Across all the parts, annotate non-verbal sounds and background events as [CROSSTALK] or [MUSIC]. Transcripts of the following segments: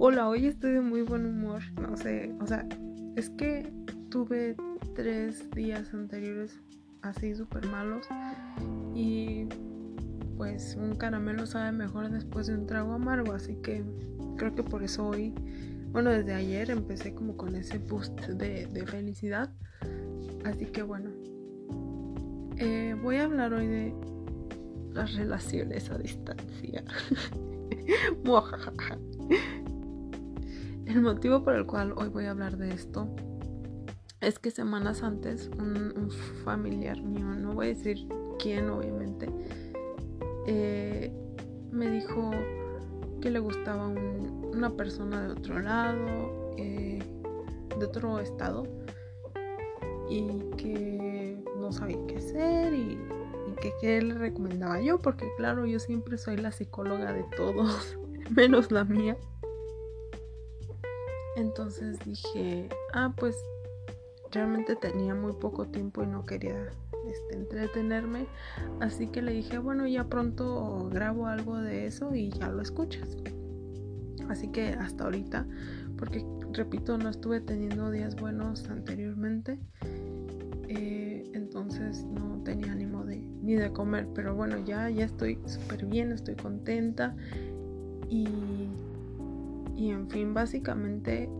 Hola, hoy estoy de muy buen humor. No sé, o sea, es que tuve tres días anteriores así súper malos y pues un caramelo sabe mejor después de un trago amargo, así que creo que por eso hoy, bueno, desde ayer empecé como con ese boost de, felicidad. Así que bueno, eh, voy a hablar hoy de las relaciones a distancia. [LAUGHS] el motivo por el cual hoy voy a hablar de esto es que semanas antes un, familiar mío, no voy a decir quién obviamente, eh, me dijo que le gustaba una persona de otro lado, eh, de otro estado, y que no sabía qué hacer y, que qué le recomendaba yo, porque claro, yo siempre soy la psicóloga de todos, [LAUGHS] menos la mía. Entonces dije, ah, pues realmente tenía muy poco tiempo y no quería este, entretenerme. Así que le dije, bueno, ya pronto grabo algo de eso y ya lo escuchas. Así que hasta ahorita, porque repito, no estuve teniendo días buenos anteriormente. Eh, entonces no tenía ánimo de, ni de comer. Pero bueno, ya, ya estoy súper bien, estoy contenta. Y, y en fin, básicamente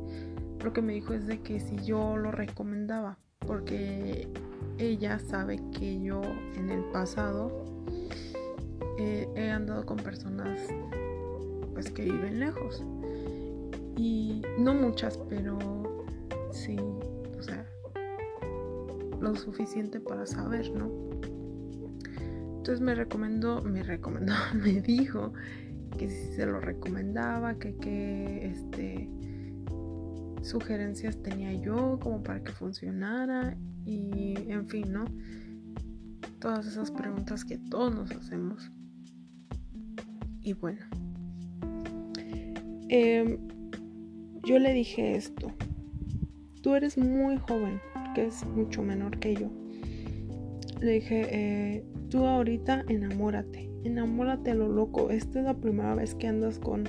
lo que me dijo es de que si yo lo recomendaba, porque ella sabe que yo en el pasado eh, he andado con personas pues que viven lejos. Y no muchas pero sí o sea lo suficiente para saber no entonces me recomendó me recomendó [LAUGHS] me dijo que si se lo recomendaba que que este sugerencias tenía yo como para que funcionara y en fin, ¿no? Todas esas preguntas que todos nos hacemos. Y bueno, em, yo le dije esto, tú eres muy joven, que es mucho menor que yo. Le dije, eh, tú ahorita enamórate, enamórate a lo loco, esta es la primera vez que andas con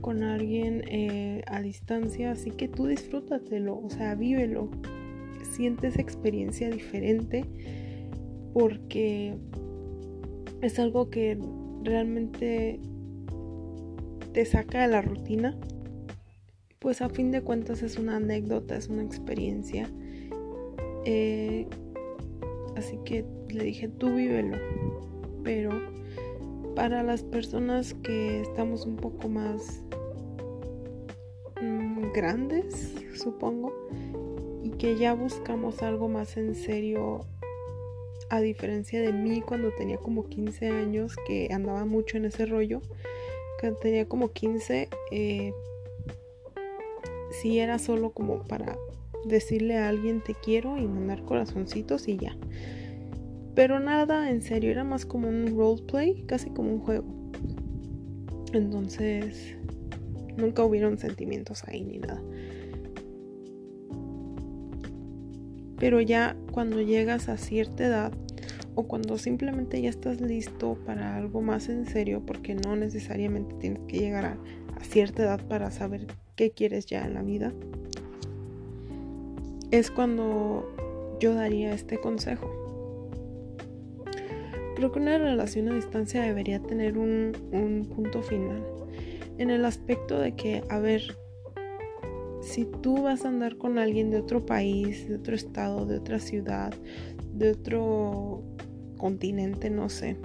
con alguien eh, a distancia, así que tú disfrútatelo, o sea, vívelo, siente esa experiencia diferente porque es algo que realmente te saca de la rutina. Pues a fin de cuentas es una anécdota, es una experiencia. Eh, así que le dije, tú vívelo. Pero para las personas que estamos un poco más grandes, supongo, y que ya buscamos algo más en serio, a diferencia de mí cuando tenía como 15 años, que andaba mucho en ese rollo, que tenía como 15, eh, si era solo como para decirle a alguien te quiero y mandar corazoncitos y ya. Pero nada en serio, era más como un roleplay, casi como un juego. Entonces, Nunca hubieron sentimientos ahí ni nada. Pero ya cuando llegas a cierta edad o cuando simplemente ya estás listo para algo más en serio, porque no necesariamente tienes que llegar a, cierta edad para saber qué quieres ya en la vida, es cuando yo daría este consejo. Creo que una relación a distancia debería tener un, un punto final en el aspecto de que, a ver, si tú vas a andar con alguien de otro país, de otro estado, de otra ciudad, de otro continente, no sé,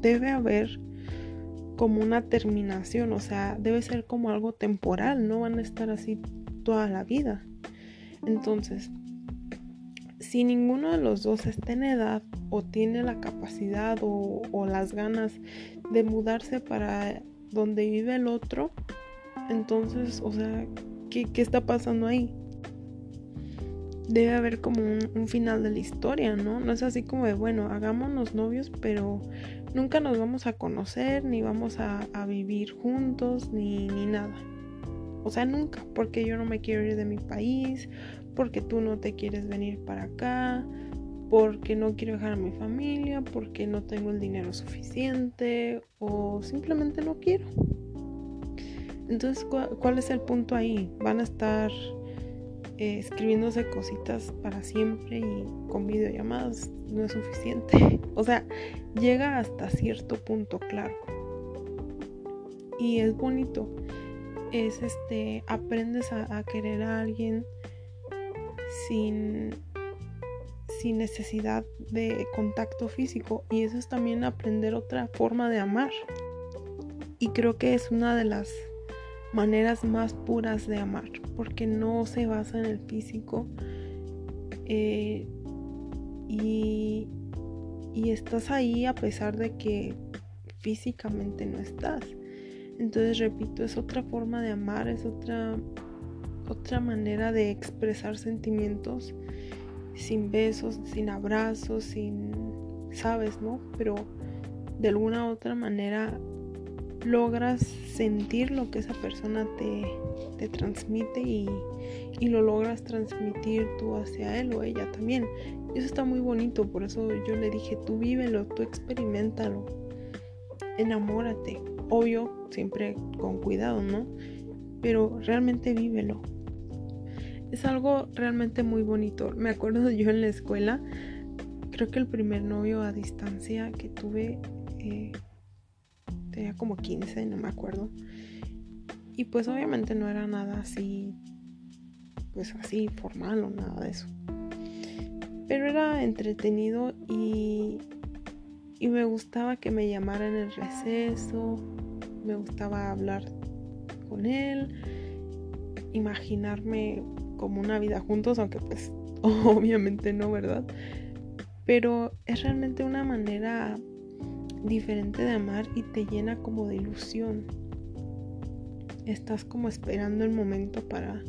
debe haber como una terminación, o sea, debe ser como algo temporal, no van a estar así toda la vida. Entonces, si ninguno de los dos está en edad o tiene la capacidad o, las ganas de mudarse para donde vive el otro, entonces, o sea, ¿qué, está pasando ahí? Debe haber como un, final de la historia, ¿no? No es así como de, bueno, hagámonos novios, pero nunca nos vamos a conocer, ni vamos a, vivir juntos, ni, ni nada. O sea, nunca, porque yo no me quiero ir de mi país, porque tú no te quieres venir para acá, porque no quiero dejar a mi familia, porque no tengo el dinero suficiente o simplemente no quiero. Entonces, ¿cuál es el punto ahí? Van a estar eh, escribiéndose cositas para siempre y con videollamadas no es suficiente. [LAUGHS] o sea, llega hasta cierto punto, claro. Y es bonito. Es este, aprendes a, querer a alguien sin, sin necesidad de contacto físico. Y eso es también aprender otra forma de amar. Y creo que es una de las maneras más puras de amar, porque no se basa en el físico eh, y, y estás ahí a pesar de que físicamente no estás. Entonces, repito, es otra forma de amar, es otra, otra manera de expresar sentimientos sin besos, sin abrazos, sin, sabes, ¿no? Pero de alguna u otra manera logras sentir lo que esa persona te, te transmite y, y, lo logras transmitir tú hacia él o ella también. Y eso está muy bonito, por eso yo le dije, tú vívelo, tú experimentalo, enamórate. Obvio, siempre con cuidado, ¿no? Pero realmente vívelo. Es algo realmente muy bonito. Me acuerdo [LAUGHS] yo en la escuela, creo que el primer novio a distancia que tuve... Eh, tenía como 15, no me acuerdo. Y pues obviamente no era nada así, pues así formal o nada de eso. Pero era entretenido y, y me gustaba que me llamara en el receso, me gustaba hablar con él, imaginarme como una vida juntos, aunque pues [LAUGHS] obviamente no, ¿verdad? Pero es realmente una manera diferente de amar y te llena como de ilusión. Estás como esperando el momento para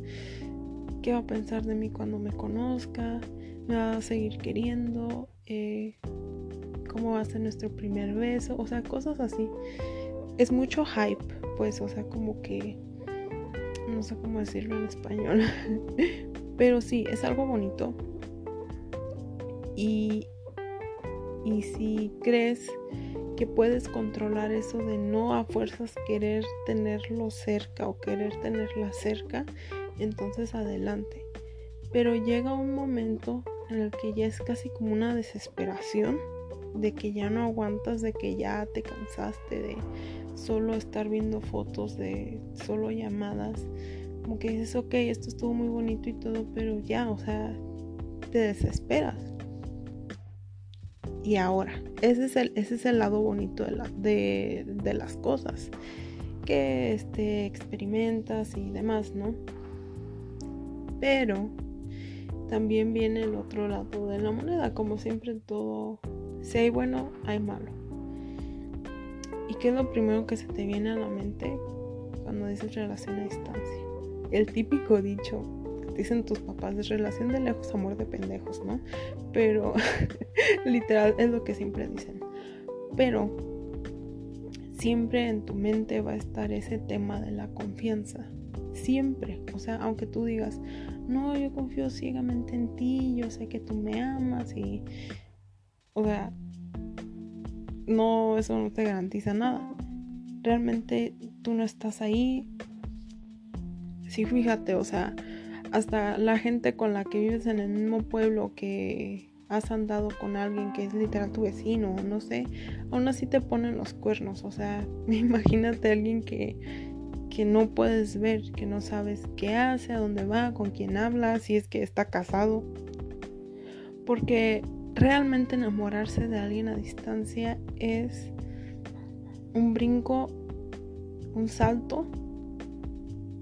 qué va a pensar de mí cuando me conozca, me va a seguir queriendo, eh, cómo va a ser nuestro primer beso, o sea, cosas así. Es mucho hype, pues, o sea, como que no sé cómo decirlo en español, [LAUGHS] pero sí, es algo bonito. Y, y si crees que puedes controlar eso de no a fuerzas querer tenerlo cerca o querer tenerla cerca, entonces adelante. Pero llega un momento en el que ya es casi como una desesperación de que ya no aguantas, de que ya te cansaste de solo estar viendo fotos, de solo llamadas. Como que dices, ok, esto estuvo muy bonito y todo, pero ya, o sea, te desesperas y ahora. Ese es el, ese es el lado bonito de, de, las cosas que este, experimentas y demás, ¿no? Pero también viene el otro lado de la moneda, como siempre todo, si hay bueno, hay malo. ¿Y qué es lo primero que se te viene a la mente cuando dices relación a distancia? El típico dicho, dicen tus papás, es relación de lejos, amor de pendejos, ¿no? Pero [LAUGHS] literal es lo que siempre dicen. Pero siempre en tu mente va a estar ese tema de la confianza. Siempre. O sea, aunque tú digas, no, yo confío ciegamente en ti, yo sé que tú me amas y... O sea, no, eso no te garantiza nada. Realmente tú no estás ahí. Sí, fíjate, o sea, hasta la gente con la que vives en el mismo pueblo que has andado con alguien que es literal tu vecino, no sé, aún así te ponen los cuernos, o sea, [LAUGHS] imagínate a alguien que, que no puedes ver, que no sabes qué hace, a dónde va, con quién habla, si es que está casado. Porque realmente enamorarse de alguien a distancia es un brinco, un salto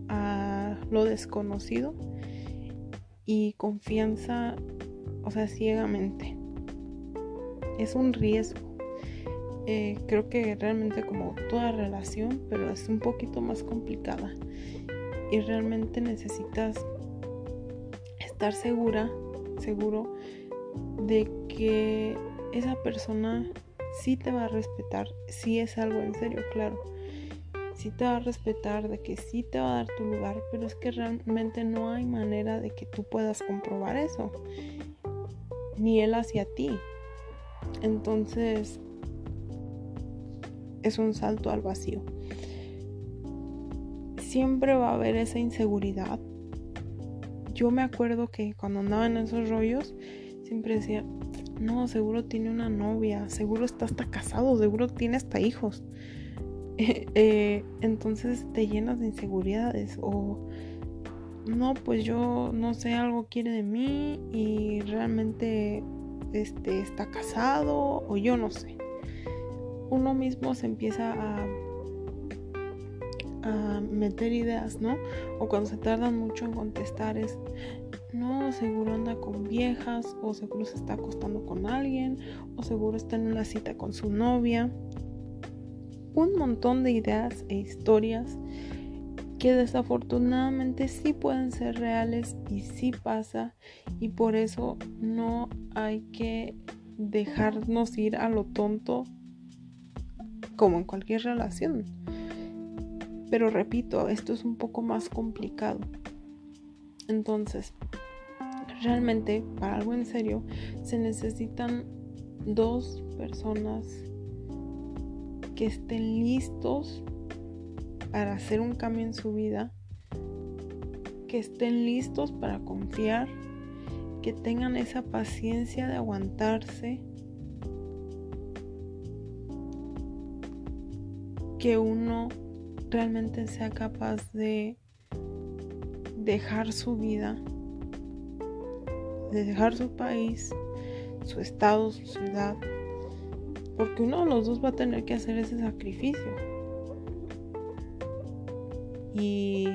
a lo desconocido y confianza, o sea, ciegamente. Es un riesgo. Eh, creo que realmente como toda relación, pero es un poquito más complicada. Y realmente necesitas estar segura, seguro de que esa persona sí te va a respetar, si es algo en serio, claro sí te va a respetar, de que sí te va a dar tu lugar, pero es que realmente no hay manera de que tú puedas comprobar eso, ni él hacia ti. Entonces, es un salto al vacío. siempre va a haber esa inseguridad. Yo me acuerdo que cuando andaba en esos rollos, siempre decía, no, seguro tiene una novia, seguro está hasta casado, seguro tiene hasta hijos. [LAUGHS] Eh, entonces te llenas de inseguridades o no, pues yo no sé, algo quiere de mí y realmente este, está casado o yo no sé. Uno mismo se empieza a, a meter ideas, ¿no? O cuando se tardan mucho en contestar es, no, seguro anda con viejas o seguro se está acostando con alguien o seguro está en una cita con su novia. Un montón de ideas e historias que desafortunadamente sí pueden ser reales y sí pasa y por eso no hay que dejarnos ir a lo tonto como en cualquier relación. Pero repito, esto es un poco más complicado. Entonces, realmente para algo en serio se necesitan dos personas que estén listos para hacer un cambio en su vida, que estén listos para confiar, que tengan esa paciencia de aguantarse, que uno realmente sea capaz de dejar su vida, de dejar su país, su estado, su ciudad, porque uno de los dos va a tener que hacer ese sacrificio. Y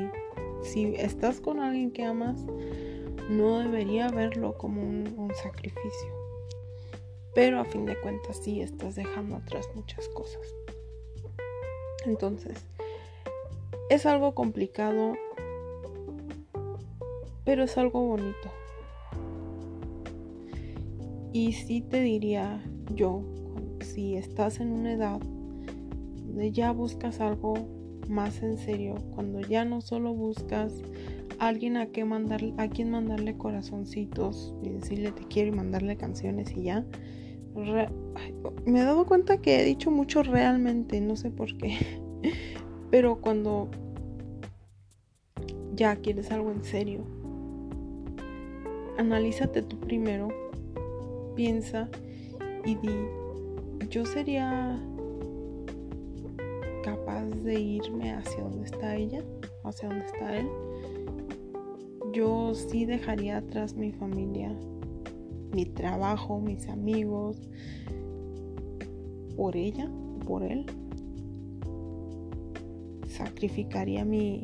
si estás con alguien que amas, no debería verlo como un, sacrificio. Pero a fin de cuentas sí estás dejando atrás muchas cosas. Entonces, es algo complicado, pero es algo bonito. Y sí te diría yo, si estás en una edad donde ya buscas algo más en serio, cuando ya no solo buscas a alguien a, a quien mandarle corazoncitos y decirle te quiero y mandarle canciones y ya. me he dado cuenta que he dicho mucho realmente, no sé por qué. [LAUGHS] Pero cuando ya quieres algo en serio, analízate tú primero, piensa y di, yo sería capaz de irme hacia donde está ella, hacia donde está él, yo sí dejaría atrás mi familia, mi trabajo, mis amigos, por ella, por él. Sacrificaría mi,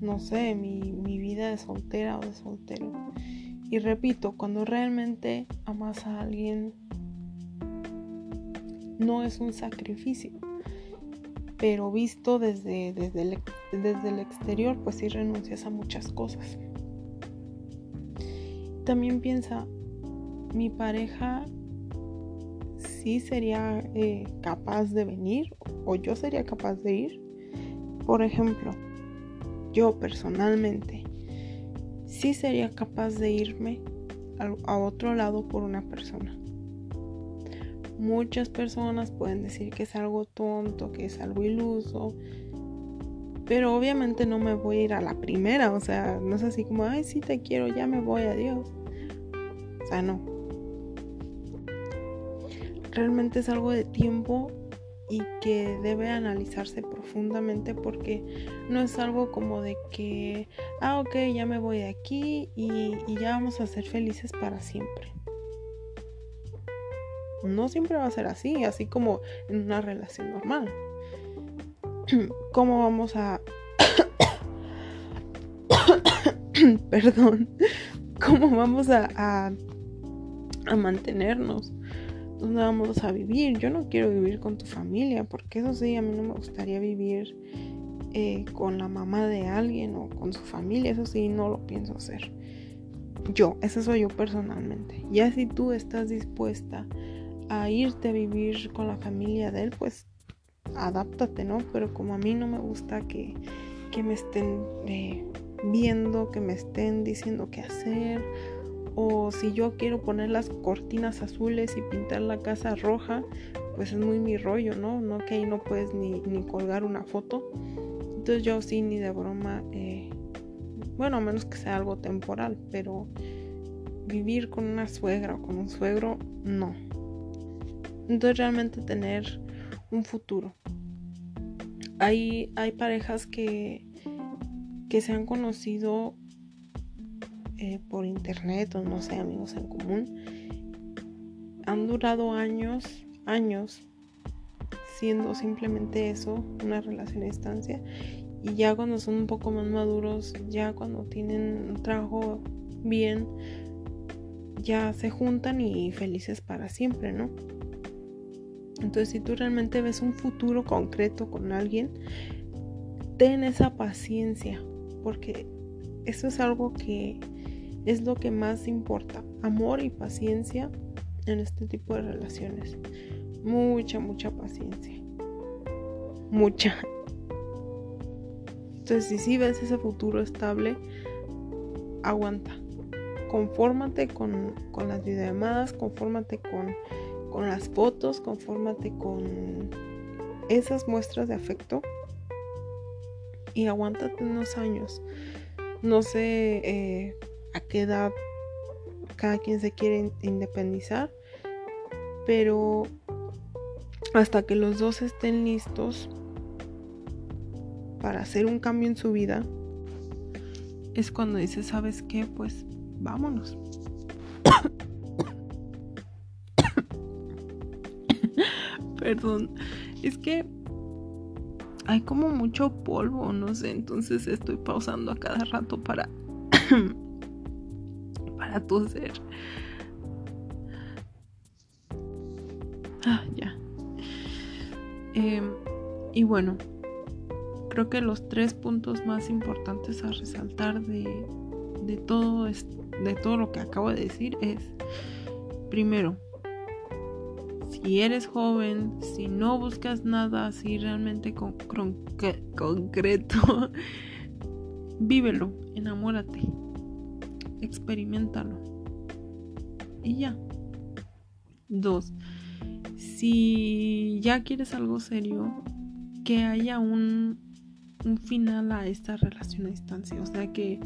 no sé, mi, mi vida de soltera o de soltero. Y repito, cuando realmente amas a alguien, no es un sacrificio pero visto desde, desde, el, desde el exterior, pues sí renuncias a muchas cosas. También piensa, mi pareja sí sería eh, capaz de venir o yo sería capaz de ir. Por ejemplo, yo personalmente sí sería capaz de irme a otro lado por una persona. Muchas personas pueden decir que es algo tonto, que es algo iluso, pero obviamente no me voy a ir a la primera, o sea, no es así como, ay, sí te quiero, ya me voy, adiós. O sea, no. Realmente es algo de tiempo y que debe analizarse profundamente porque no es algo como de que, ah, ok, ya me voy de aquí y, y ya vamos a ser felices para siempre no siempre va a ser así, así como en una relación normal. [CLEARS THROAT] ¿Cómo vamos a... [COUGHS] Perdón. ¿Cómo vamos a, a, mantenernos? ¿Dónde vamos a vivir? Yo no quiero vivir con tu familia, porque eso sí, a mí no me gustaría vivir eh, con la mamá de alguien o con su familia, eso sí, no lo pienso hacer. Yo, eso soy yo personalmente. Ya si tú estás dispuesta a irte a vivir con la familia de él, pues adáptate, ¿no? Pero como a mí no me gusta que, me estén eh, viendo, que me estén diciendo qué hacer, o si yo quiero poner las cortinas azules y pintar la casa roja, pues es muy mi rollo, ¿no? No que ahí no puedes ni, ni colgar una foto. Entonces yo sí ni de broma, eh, bueno, a menos que sea algo temporal, pero vivir con una suegra o con un suegro, no. Entonces realmente tener un futuro. Hay, hay parejas que, que se han conocido eh, por internet o no sé, amigos en común. Han durado años, años, siendo simplemente eso, una relación a distancia. Y ya cuando son un poco más maduros, ya cuando tienen un trabajo bien, ya se juntan y felices para siempre, ¿no? Entonces, si tú realmente ves un futuro concreto con alguien, ten esa paciencia, porque eso es algo que es lo que más importa, amor y paciencia en este tipo de relaciones. Mucha, mucha paciencia. Mucha. Entonces, si sí ves ese futuro estable, aguanta confórmate con, las videollamadas, confórmate con, con las fotos, confórmate con esas muestras de afecto y aguántate unos años. No sé eh, a qué edad cada quien se quiere independizar, pero hasta que los dos estén listos para hacer un cambio en su vida, es cuando dices, ¿sabes qué? Pues vámonos. [COUGHS] Perdón, es que hay como mucho polvo, no sé, entonces estoy pausando a cada rato para [COUGHS] para toser. Ah, ya. Em, y bueno, creo que los tres puntos más importantes a resaltar de, de todo esto de todo lo que acabo de decir es, primero, si eres joven, si no buscas nada así realmente con, concreto, [LAUGHS] vívelo, enamórate, experimentalo. Y ya. Dos, si ya quieres algo serio, que haya un, un final a esta relación a distancia. O sea que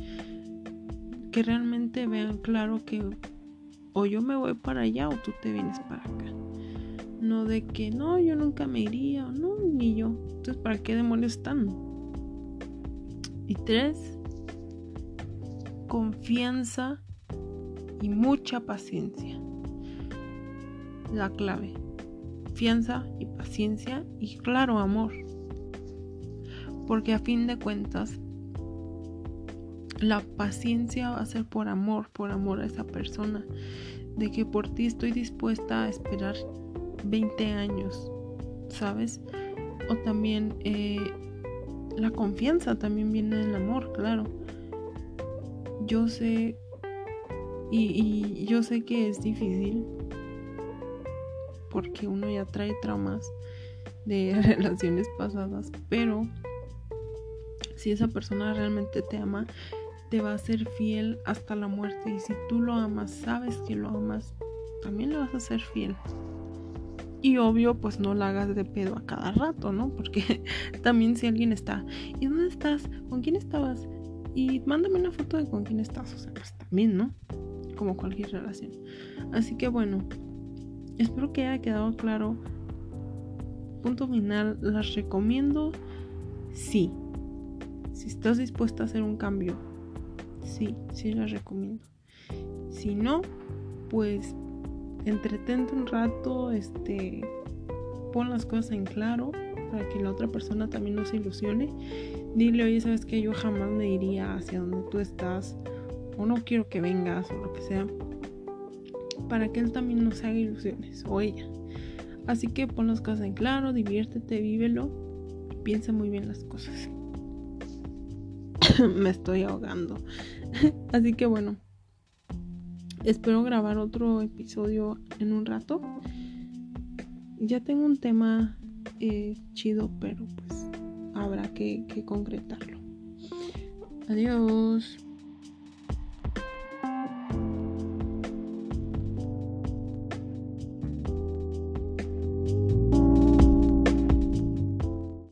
que realmente vean claro que o yo me voy para allá o tú te vienes para acá. No de que no, yo nunca me iría, no, ni yo. Entonces, ¿para qué demonios están? Y tres, confianza y mucha paciencia. La clave. Confianza y paciencia y claro amor. Porque a fin de cuentas, la paciencia va a ser por amor, por amor a esa persona. De que por ti estoy dispuesta a esperar 20 años, ¿sabes? O también eh, la confianza también viene del amor, claro. Yo sé, y, yo sé que es difícil, porque uno ya trae traumas de [LAUGHS] relaciones pasadas, pero si esa persona realmente te ama, te va a ser fiel hasta la muerte. Y si tú lo amas, sabes que lo amas, también le vas a ser fiel. Y obvio, pues no la hagas de pedo a cada rato, ¿no? [LAUGHS] Porque también si alguien está, ¿y dónde estás? ¿Con quién estabas? Y mándame una foto de con quién estás. O sea, pues también, ¿no? Como cualquier relación. Así que bueno, espero que haya quedado claro. Punto final, las recomiendo. Sí. Si estás dispuesta a hacer un cambio sí, sí las recomiendo. Si no, pues entretente un rato, este, pon las cosas en claro para que la otra persona también no se ilusione. Dile, oye, sabes que yo jamás me iría hacia donde tú estás, o no quiero que vengas, o lo que sea, para que él también no se haga ilusiones, o ella. Así que pon las cosas en claro, diviértete, vívelo, piensa muy bien las cosas. [COUGHS] me estoy ahogando. [LAUGHS] Así que bueno, espero grabar otro episodio en un rato. Ya tengo un tema eh, chido, pero pues habrá que concretarlo. Adiós.